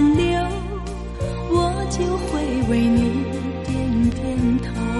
声挽留，我就会为你点点头。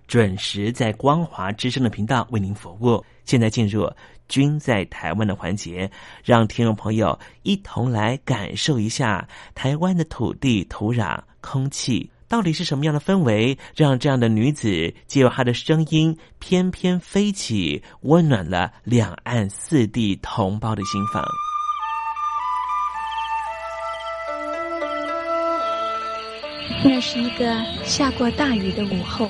准时在光华之声的频道为您服务。现在进入“君在台湾”的环节，让听众朋友一同来感受一下台湾的土地、土壤、空气。到底是什么样的氛围，让这样的女子借由她的声音翩翩飞起，温暖了两岸四地同胞的心房？那是一个下过大雨的午后，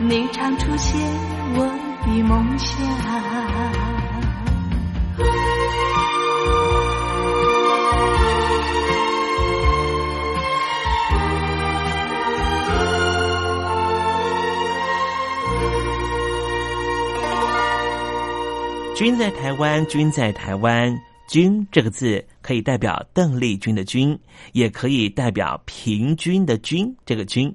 你常出现我的梦乡。君在台湾，君在台湾。君这个字可以代表邓丽君的君，也可以代表平均的均这个均。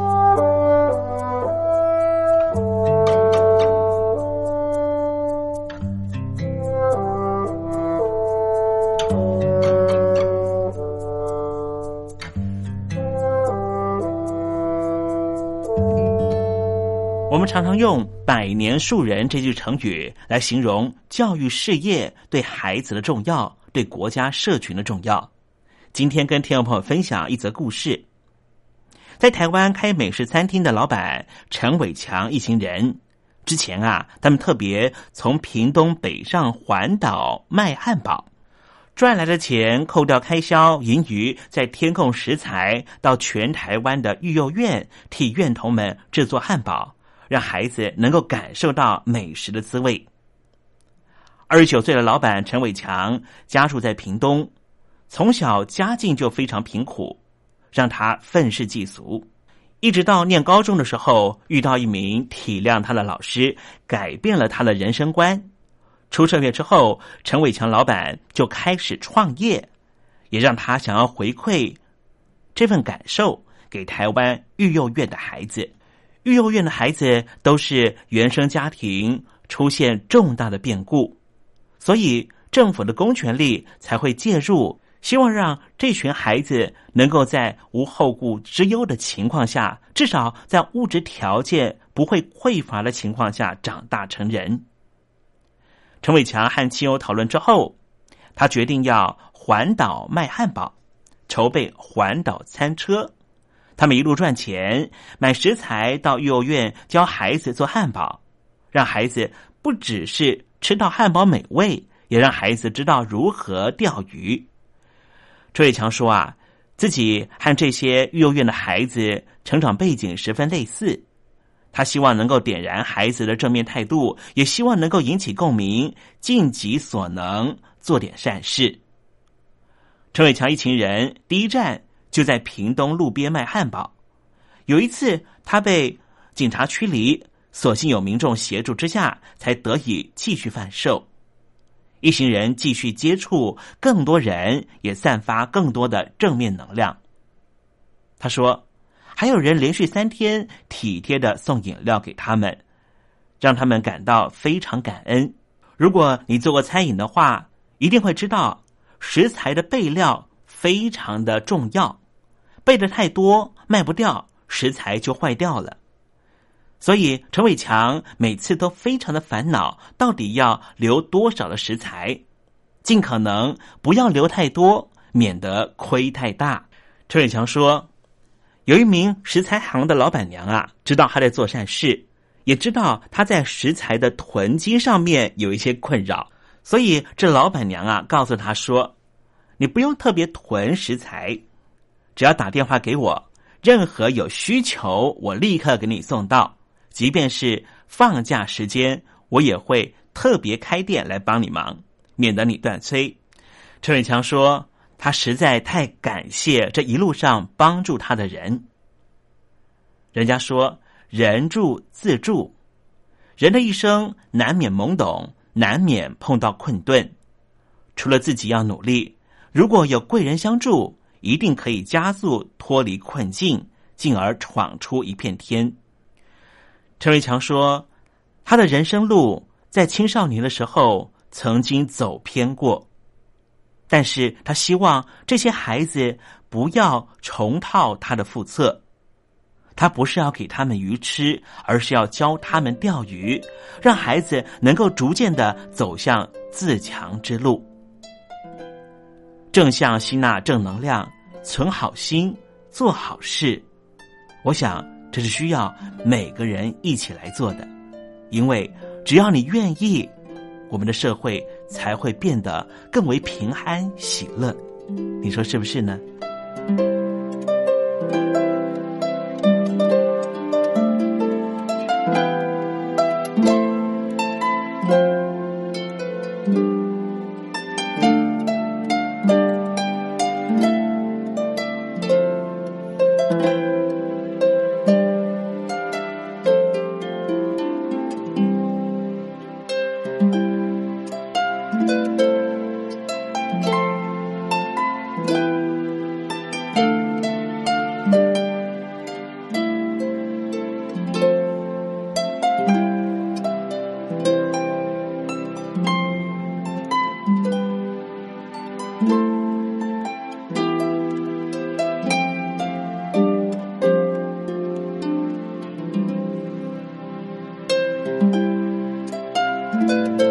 我们常常用“百年树人”这句成语来形容教育事业对孩子的重要，对国家社群的重要。今天跟听众朋友分享一则故事。在台湾开美食餐厅的老板陈伟强一行人，之前啊，他们特别从屏东北上环岛卖汉堡，赚来的钱扣掉开销，盈余再添购食材到全台湾的育幼院，替院童们制作汉堡。让孩子能够感受到美食的滋味。二十九岁的老板陈伟强家住在屏东，从小家境就非常贫苦，让他愤世嫉俗。一直到念高中的时候，遇到一名体谅他的老师，改变了他的人生观。出社会之后，陈伟强老板就开始创业，也让他想要回馈这份感受给台湾育幼院的孩子。育幼院的孩子都是原生家庭出现重大的变故，所以政府的公权力才会介入，希望让这群孩子能够在无后顾之忧的情况下，至少在物质条件不会匮乏的情况下长大成人。陈伟强和亲友讨论之后，他决定要环岛卖汉堡，筹备环岛餐车。他们一路赚钱，买食材到育幼儿园教孩子做汉堡，让孩子不只是吃到汉堡美味，也让孩子知道如何钓鱼。周伟强说：“啊，自己和这些育幼儿园的孩子成长背景十分类似，他希望能够点燃孩子的正面态度，也希望能够引起共鸣，尽己所能做点善事。”陈伟强一行人第一站。就在屏东路边卖汉堡。有一次，他被警察驱离，所幸有民众协助之下，才得以继续贩售。一行人继续接触更多人，也散发更多的正面能量。他说：“还有人连续三天体贴的送饮料给他们，让他们感到非常感恩。如果你做过餐饮的话，一定会知道食材的备料非常的重要。”备的太多，卖不掉，食材就坏掉了。所以陈伟强每次都非常的烦恼，到底要留多少的食材，尽可能不要留太多，免得亏太大。陈伟强说：“有一名食材行的老板娘啊，知道他在做善事，也知道他在食材的囤积上面有一些困扰，所以这老板娘啊，告诉他说：‘你不用特别囤食材。’”只要打电话给我，任何有需求，我立刻给你送到。即便是放假时间，我也会特别开店来帮你忙，免得你断催。陈伟强说：“他实在太感谢这一路上帮助他的人。人家说，人助自助，人的一生难免懵懂，难免碰到困顿。除了自己要努力，如果有贵人相助。”一定可以加速脱离困境，进而闯出一片天。陈伟强说：“他的人生路在青少年的时候曾经走偏过，但是他希望这些孩子不要重蹈他的覆辙。他不是要给他们鱼吃，而是要教他们钓鱼，让孩子能够逐渐的走向自强之路。”正向吸纳正能量，存好心，做好事。我想这是需要每个人一起来做的，因为只要你愿意，我们的社会才会变得更为平安喜乐。你说是不是呢？thank you.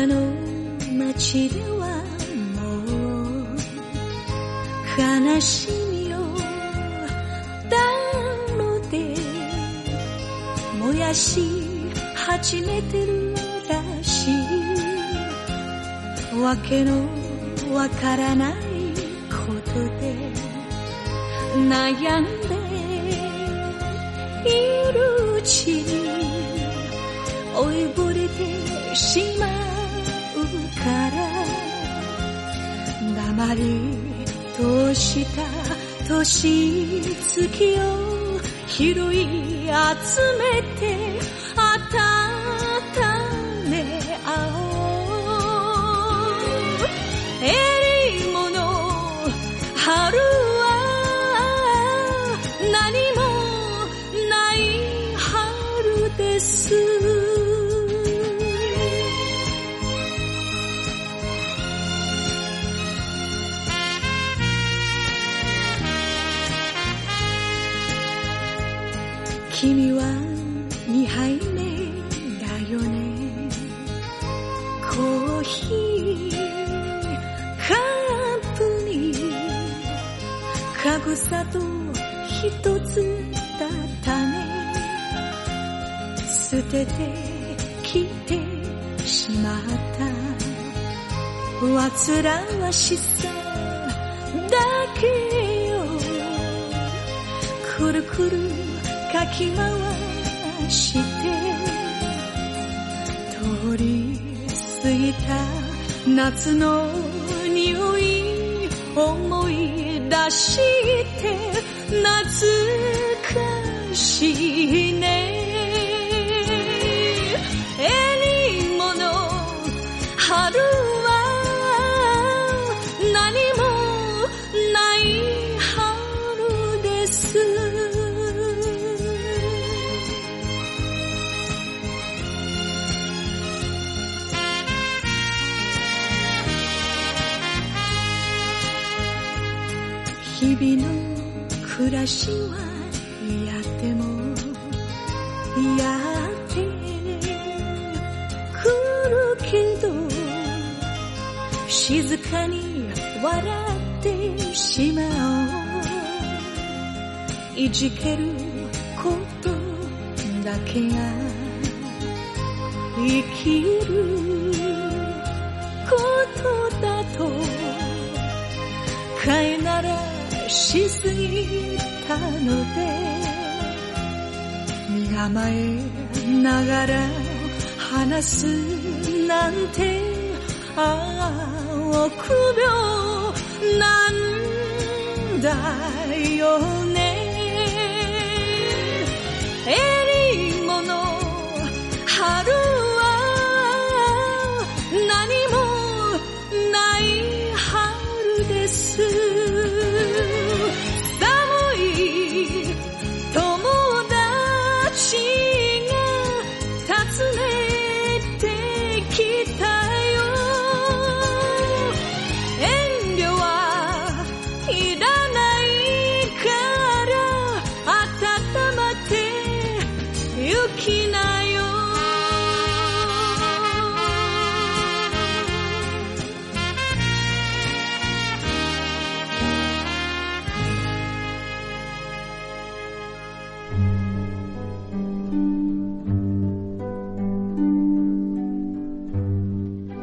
北の街ではもう悲しみを暖炉で燃やし始めてるらしい。わけのわからないことで悩んでいるうちに追いぼれてしまう。まりとした年月を拾い集めてつだったね捨ててきてしまった。煩わしさだけよくるくるかき回して通り過ぎた夏の匂い思い出して懐かしいね。春暮らしはやってもやってくるけど静かに笑ってしまおう。いじけることだけが生きることだと飼いならしすぎたので身構えながら話すなんてああ臆病なんだよね。え